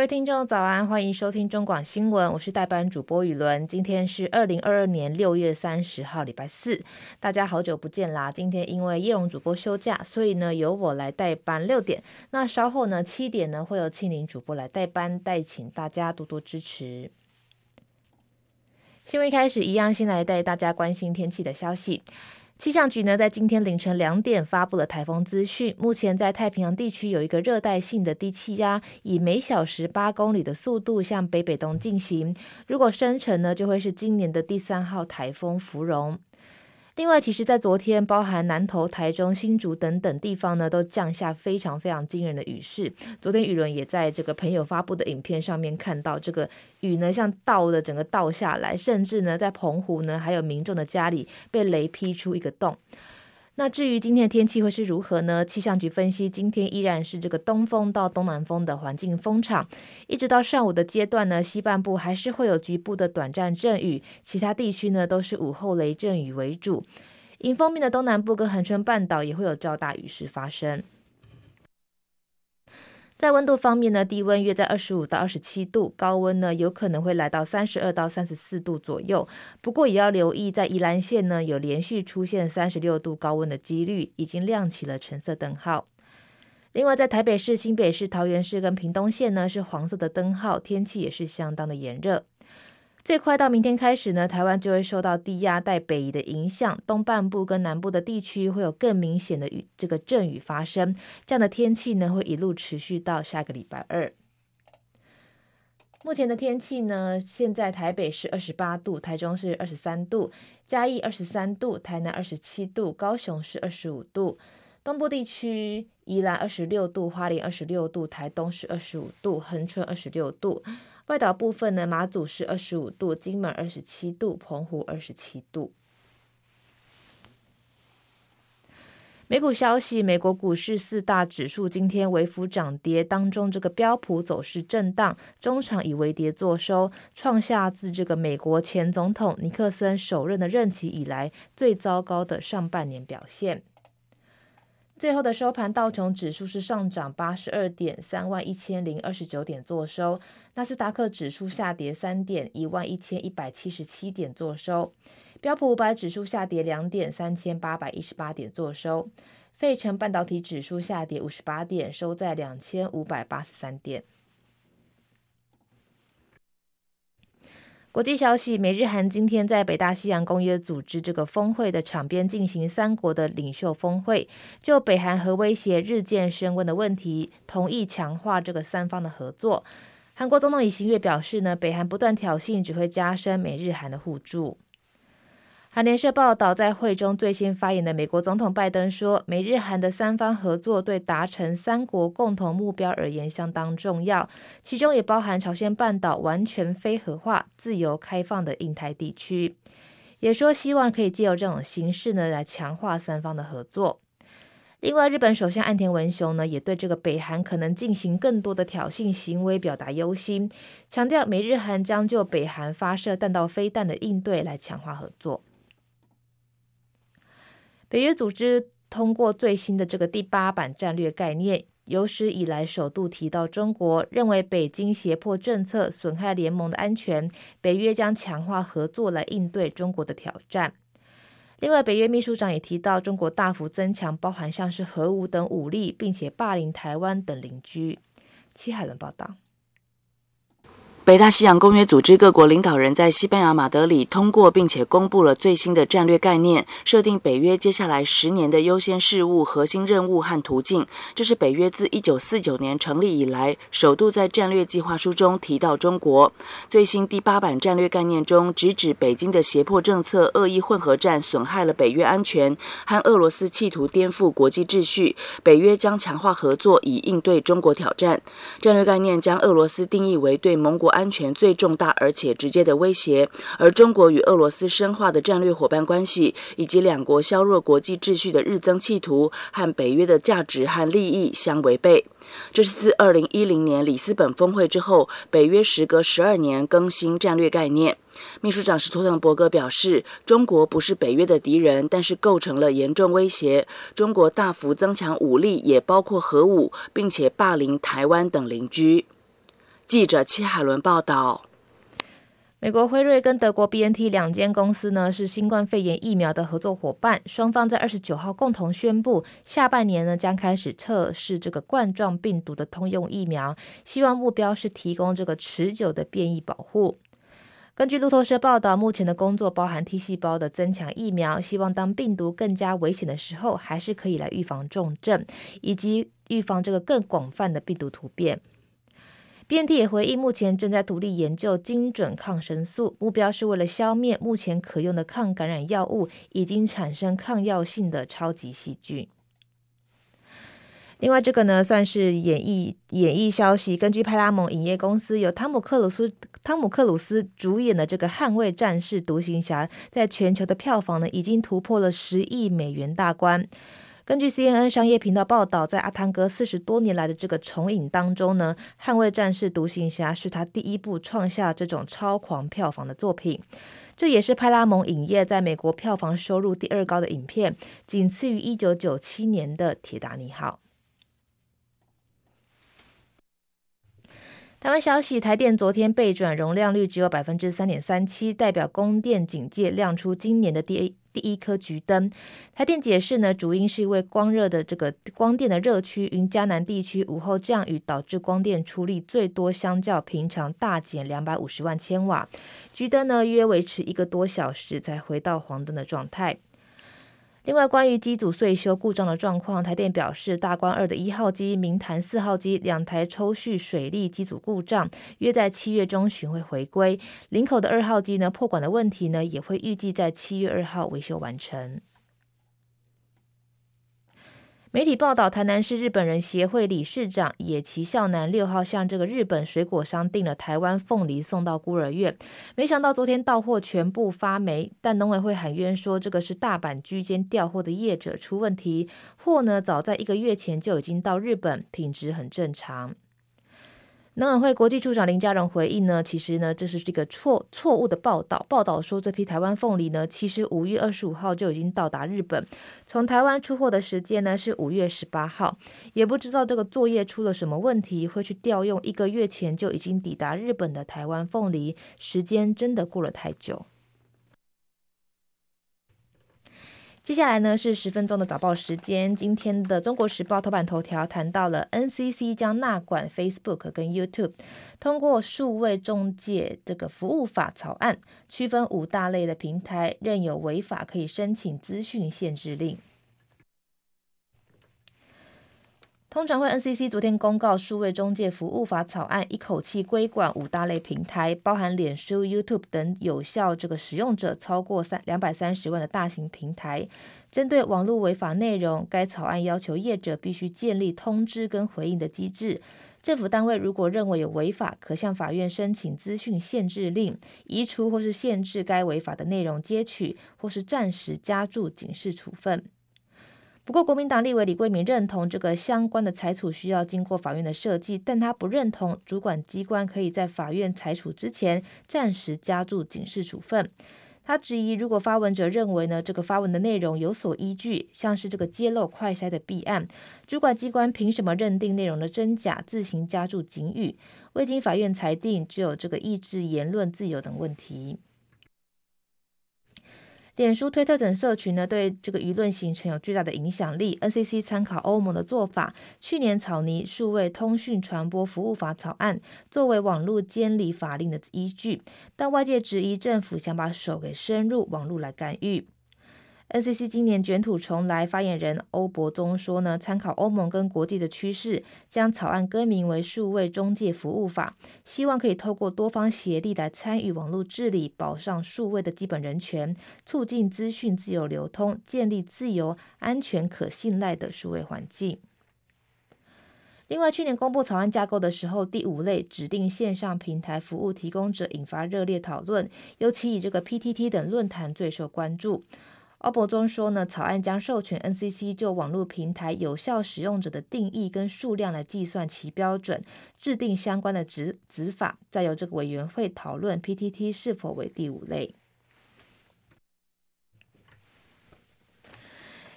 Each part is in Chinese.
各位听众早安，欢迎收听中广新闻，我是代班主播雨伦。今天是二零二二年六月三十号，礼拜四，大家好久不见啦！今天因为叶荣主播休假，所以呢由我来代班六点。那稍后呢七点呢会有庆林主播来代班，代请大家多多支持。新闻开始一样，先来带大家关心天气的消息。气象局呢，在今天凌晨两点发布了台风资讯。目前在太平洋地区有一个热带性的低气压，以每小时八公里的速度向北北东进行。如果生成呢，就会是今年的第三号台风芙蓉。另外，其实，在昨天，包含南投、台中、新竹等等地方呢，都降下非常非常惊人的雨势。昨天，雨伦也在这个朋友发布的影片上面看到，这个雨呢，像倒的整个倒下来，甚至呢，在澎湖呢，还有民众的家里被雷劈出一个洞。那至于今天的天气会是如何呢？气象局分析，今天依然是这个东风到东南风的环境风场，一直到上午的阶段呢，西半部还是会有局部的短暂阵雨，其他地区呢都是午后雷阵雨为主。迎风面的东南部跟恒春半岛也会有较大雨势发生。在温度方面呢，低温约在二十五到二十七度，高温呢有可能会来到三十二到三十四度左右。不过也要留意，在宜兰县呢有连续出现三十六度高温的几率，已经亮起了橙色灯号。另外，在台北市、新北市、桃园市跟屏东县呢是黄色的灯号，天气也是相当的炎热。最快到明天开始呢，台湾就会受到低压带北移的影响，东半部跟南部的地区会有更明显的雨，这个阵雨发生。这样的天气呢，会一路持续到下个礼拜二。目前的天气呢，现在台北是二十八度，台中是二十三度，嘉义二十三度，台南二十七度，高雄是二十五度，东部地区宜兰二十六度，花莲二十六度，台东是二十五度，恒春二十六度。外岛部分呢，马祖是二十五度，金门二十七度，澎湖二十七度。美股消息，美国股市四大指数今天微幅涨跌，当中这个标普走势震荡，中场以微跌作收，创下自这个美国前总统尼克森首任的任期以来最糟糕的上半年表现。最后的收盘，道琼指数是上涨八十二点，三万一千零二十九点作收；纳斯达克指数下跌三点，一万一千一百七十七点作收；标普五百指数下跌两点，三千八百一十八点作收；费城半导体指数下跌五十八点，收在两千五百八十三点。国际消息：美日韩今天在北大西洋公约组织这个峰会的场边进行三国的领袖峰会，就北韩核威胁日渐升温的问题，同意强化这个三方的合作。韩国总统尹锡悦表示呢，北韩不断挑衅只会加深美日韩的互助。韩联社报道，在会中最先发言的美国总统拜登说，美日韩的三方合作对达成三国共同目标而言相当重要，其中也包含朝鲜半岛完全非核化、自由开放的印太地区。也说希望可以借由这种形式呢，来强化三方的合作。另外，日本首相岸田文雄呢，也对这个北韩可能进行更多的挑衅行为表达忧心，强调美日韩将就北韩发射弹道飞弹的应对来强化合作。北约组织通过最新的这个第八版战略概念，有史以来首度提到中国，认为北京胁迫政策损害联盟的安全，北约将强化合作来应对中国的挑战。另外，北约秘书长也提到，中国大幅增强包含像是核武等武力，并且霸凌台湾等邻居。戚海伦报道。北大西洋公约组织各国领导人在西班牙马德里通过并且公布了最新的战略概念，设定北约接下来十年的优先事务、核心任务和途径。这是北约自一九四九年成立以来首度在战略计划书中提到中国。最新第八版战略概念中，直指北京的胁迫政策、恶意混合战损害了北约安全，和俄罗斯企图颠覆国际秩序。北约将强化合作以应对中国挑战。战略概念将俄罗斯定义为对盟国安。全最重大而且直接的威胁，而中国与俄罗斯深化的战略伙伴关系，以及两国削弱国际秩序的日增企图，和北约的价值和利益相违背。这是自二零一零年里斯本峰会之后，北约时隔十二年更新战略概念。秘书长史托滕伯格表示，中国不是北约的敌人，但是构成了严重威胁。中国大幅增强武力，也包括核武，并且霸凌台湾等邻居。记者戚海伦报道。美国辉瑞跟德国 BNT 两间公司呢，是新冠肺炎疫苗的合作伙伴，双方在二十九号共同宣布，下半年呢将开始测试这个冠状病毒的通用疫苗，希望目标是提供这个持久的变异保护。根据路透社报道，目前的工作包含 T 细胞的增强疫苗，希望当病毒更加危险的时候，还是可以来预防重症，以及预防这个更广泛的病毒突变。BNT 也回应，目前正在独立研究精准抗生素，目标是为了消灭目前可用的抗感染药物已经产生抗药性的超级细菌。另外，这个呢算是演艺演艺消息，根据派拉蒙影业公司由汤姆克鲁斯汤姆克鲁斯主演的这个《捍卫战士：独行侠》在全球的票房呢已经突破了十亿美元大关。根据 CNN 商业频道报道，在阿汤哥四十多年来的这个重影当中呢，《捍卫战士：独行侠》是他第一部创下这种超狂票房的作品，这也是派拉蒙影业在美国票房收入第二高的影片，仅次于一九九七年的《铁达尼号》。台湾消息，台电昨天备转容量率只有百分之三点三七，代表供电警戒亮出今年的第一第一颗橘灯。台电解释呢，主因是因为光热的这个光电的热区云嘉南地区午后降雨，导致光电出力最多，相较平常大减两百五十万千瓦。橘灯呢约维持一个多小时才回到黄灯的状态。另外，关于机组岁修故障的状况，台电表示，大关二的一号机、明潭四号机两台抽蓄水力机组故障，约在七月中旬会回归。林口的二号机呢，破管的问题呢，也会预计在七月二号维修完成。媒体报道，台南市日本人协会理事长野崎孝男六号向这个日本水果商订了台湾凤梨送到孤儿院，没想到昨天到货全部发霉，但农委会喊冤说这个是大阪居间调货的业者出问题，货呢早在一个月前就已经到日本，品质很正常。农委会国际处长林佳龙回应呢，其实呢，这是这个错错误的报道。报道说这批台湾凤梨呢，其实五月二十五号就已经到达日本，从台湾出货的时间呢是五月十八号，也不知道这个作业出了什么问题，会去调用一个月前就已经抵达日本的台湾凤梨，时间真的过了太久。接下来呢是十分钟的早报时间。今天的《中国时报》头版头条谈到了 NCC 将纳管 Facebook 跟 YouTube，通过数位中介这个服务法草案，区分五大类的平台，任有违法可以申请资讯限制令。通常会 NCC 昨天公告，数位中介服务法草案一口气规管五大类平台，包含脸书、YouTube 等有效这个使用者超过三两百三十万的大型平台。针对网络违法内容，该草案要求业者必须建立通知跟回应的机制。政府单位如果认为有违法，可向法院申请资讯限制令，移除或是限制该违法的内容接取，或是暂时加注警示处分。不过，国民党立委李贵敏认同这个相关的裁处需要经过法院的设计，但他不认同主管机关可以在法院裁处之前暂时加注警示处分。他质疑，如果发文者认为呢，这个发文的内容有所依据，像是这个揭露快筛的弊案，主管机关凭什么认定内容的真假，自行加注警语？未经法院裁定，只有这个抑制言论自由等问题。脸书、推特等社群呢，对这个舆论形成有巨大的影响力。NCC 参考欧盟的做法，去年草拟数位通讯传播服务法草案，作为网络监理法令的依据。但外界质疑政府想把手给伸入网络来干预。NCC 今年卷土重来，发言人欧博宗说呢，参考欧盟跟国际的趋势，将草案更名为数位中介服务法，希望可以透过多方协力来参与网络治理，保障数位的基本人权，促进资讯自由流通，建立自由、安全、可信赖的数位环境。另外，去年公布草案架构的时候，第五类指定线上平台服务提供者引发热烈讨论，尤其以这个 PTT 等论坛最受关注。欧博中说呢，草案将授权 NCC 就网络平台有效使用者的定义跟数量来计算其标准，制定相关的执执法，再由这个委员会讨论 PTT 是否为第五类。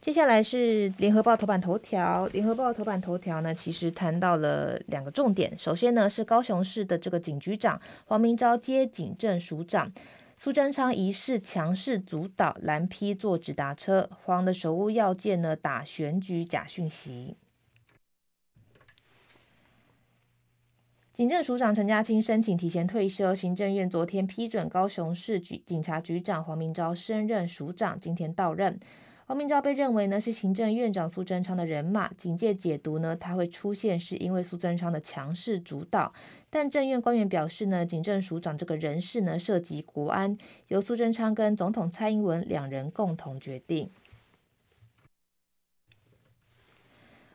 接下来是联合报头版头条。联合报头版头条呢，其实谈到了两个重点。首先呢，是高雄市的这个警局长黄明昭接警政署长，苏贞昌疑似强势阻导蓝批坐直达车，黄的首务要件呢，打选举假讯息。警政署长陈家钦申请提前退休，行政院昨天批准高雄市局警察局长黄明昭升任署长，今天到任。黄明昭被认为呢是行政院长苏贞昌的人马，警界解读呢他会出现是因为苏贞昌的强势主导，但政院官员表示呢，警政署长这个人事呢涉及国安，由苏贞昌跟总统蔡英文两人共同决定。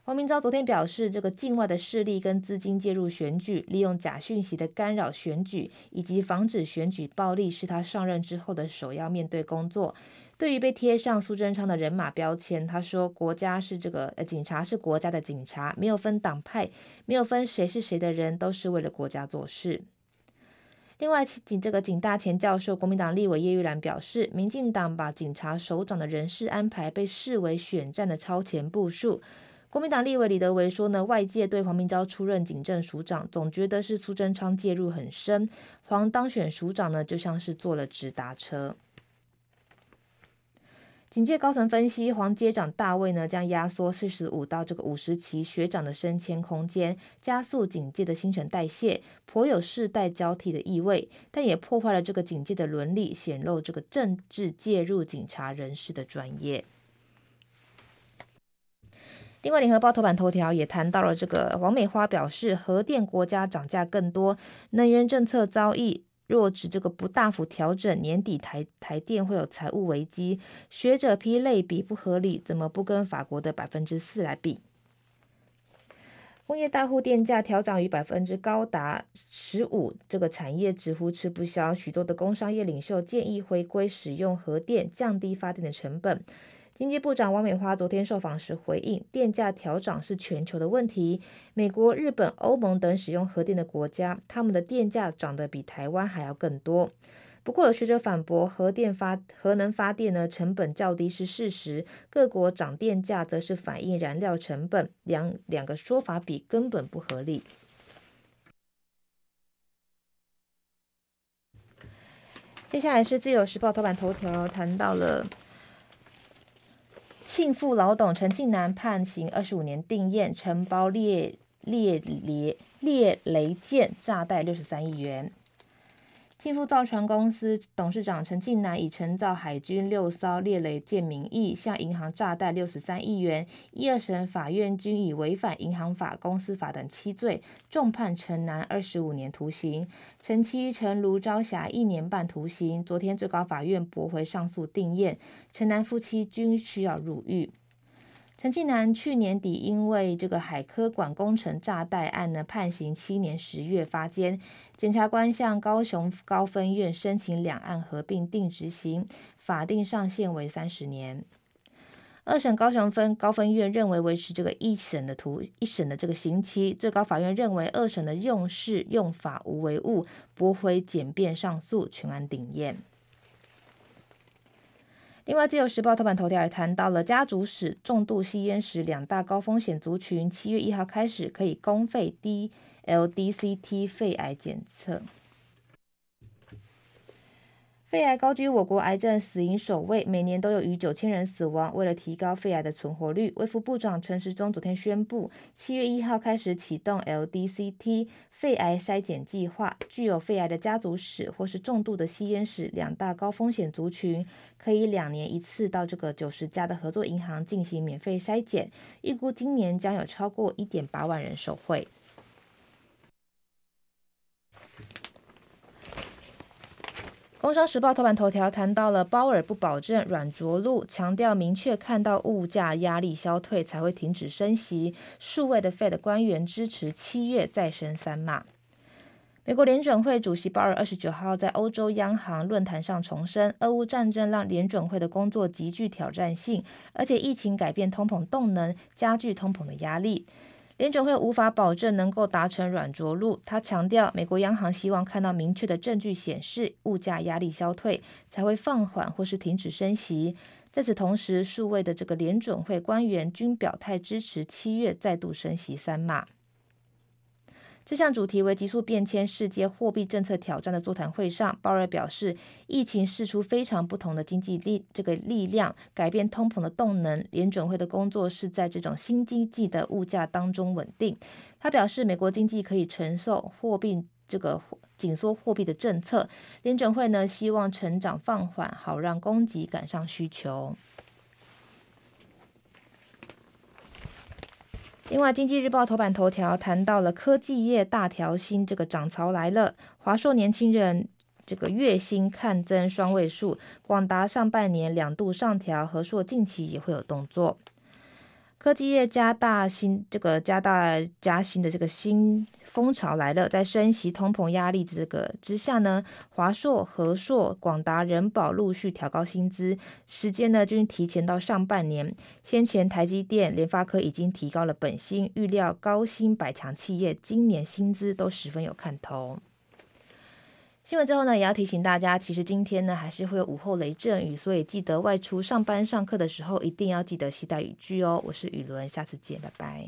黄明昭昨天表示，这个境外的势力跟资金介入选举，利用假讯息的干扰选举以及防止选举暴力，是他上任之后的首要面对工作。对于被贴上苏贞昌的人马标签，他说：“国家是这个，呃，警察是国家的警察，没有分党派，没有分谁是谁的人，都是为了国家做事。”另外，警这个警大前教授、国民党立委叶玉兰表示，民进党把警察首长的人事安排被视为选战的超前部署。国民党立委李德维说呢，外界对黄明昭出任警政署长，总觉得是苏贞昌介入很深，黄当选署长呢，就像是坐了直达车。警界高层分析，黄接长大位呢，将压缩四十五到这个五十期学长的升迁空间，加速警界的新陈代谢，颇有世代交替的意味，但也破坏了这个警界的伦理，显露这个政治介入警察人事的专业。另外，联合报头版头条也谈到了这个王美花表示，核电国家涨价更多，能源政策遭遇。若指这个不大幅调整，年底台台电会有财务危机。学者批类比不合理，怎么不跟法国的百分之四来比？工业大户电价调涨逾百分之高达十五，这个产业直呼吃不消。许多的工商业领袖建议回归使用核电，降低发电的成本。经济部长王美花昨天受访时回应，电价调涨是全球的问题。美国、日本、欧盟等使用核电的国家，他们的电价涨得比台湾还要更多。不过有学者反驳，核电发核能发电呢，成本较低是事实，各国涨电价则是反映燃料成本，两两个说法比根本不合理。接下来是自由时报头版头条，谈到了。庆富老董陈庆南判刑二十五年定谳，承包猎猎猎猎雷舰炸弹六十三亿元。庆富造船公司董事长陈庆南以承造海军六艘猎雷舰名义，向银行诈贷六十三亿元。一二审法院均以违反银行法、公司法等七罪，重判陈南二十五年徒刑，陈妻陈卢朝霞一年半徒刑。昨天最高法院驳回上诉定谳，陈南夫妻均需要入狱。陈庆南去年底因为这个海科馆工程诈贷案呢，判刑七年十月发监，检察官向高雄高分院申请两案合并定执行，法定上限为三十年。二审高雄分高分院认为维持这个一审的图一审的这个刑期，最高法院认为二审的用事用法无违误，驳回简便上诉，全案定谳。另外，《自由时报》头版头条也谈到了家族史、重度吸烟史两大高风险族群，七月一号开始可以公费 DLDCT 肺癌检测。肺癌高居我国癌症死因首位，每年都有逾九千人死亡。为了提高肺癌的存活率，卫福部长陈时中昨天宣布，七月一号开始启动 LDCT 肺癌筛检计划。具有肺癌的家族史或是重度的吸烟史两大高风险族群，可以两年一次到这个九十家的合作银行进行免费筛检。预估今年将有超过一点八万人受惠。工商时报头版头条谈到了鲍尔不保证软着陆，强调明确看到物价压力消退才会停止升息。数位的 Fed 官员支持七月再升三码。美国联准会主席鲍尔二十九号在欧洲央行论坛上重申，俄乌战争让联准会的工作极具挑战性，而且疫情改变通膨动能，加剧通膨的压力。联准会无法保证能够达成软着陆。他强调，美国央行希望看到明确的证据显示物价压力消退，才会放缓或是停止升息。在此同时，数位的这个联准会官员均表态支持七月再度升息三码。这项主题为急速变迁世界货币政策挑战的座谈会上，鲍尔表示，疫情释出非常不同的经济力这个力量，改变通膨的动能。联准会的工作是在这种新经济的物价当中稳定。他表示，美国经济可以承受货币这个紧缩货币的政策。联准会呢，希望成长放缓，好让供给赶上需求。另外，《经济日报》头版头条谈到了科技业大调薪，这个涨潮来了。华硕年轻人这个月薪看增双位数，广达上半年两度上调，和硕近期也会有动作。科技业加大薪，这个加大加薪的这个新风潮来了。在升息、通膨压力这个之下呢，华硕、和硕、广达、人保陆续调高薪资，时间呢均提前到上半年。先前台积电、联发科已经提高了本薪，预料高薪百强企业今年薪资都十分有看头。新闻之后呢，也要提醒大家，其实今天呢还是会有午后雷阵雨，所以记得外出上班上课的时候，一定要记得携带雨具哦。我是雨伦，下次见，拜拜。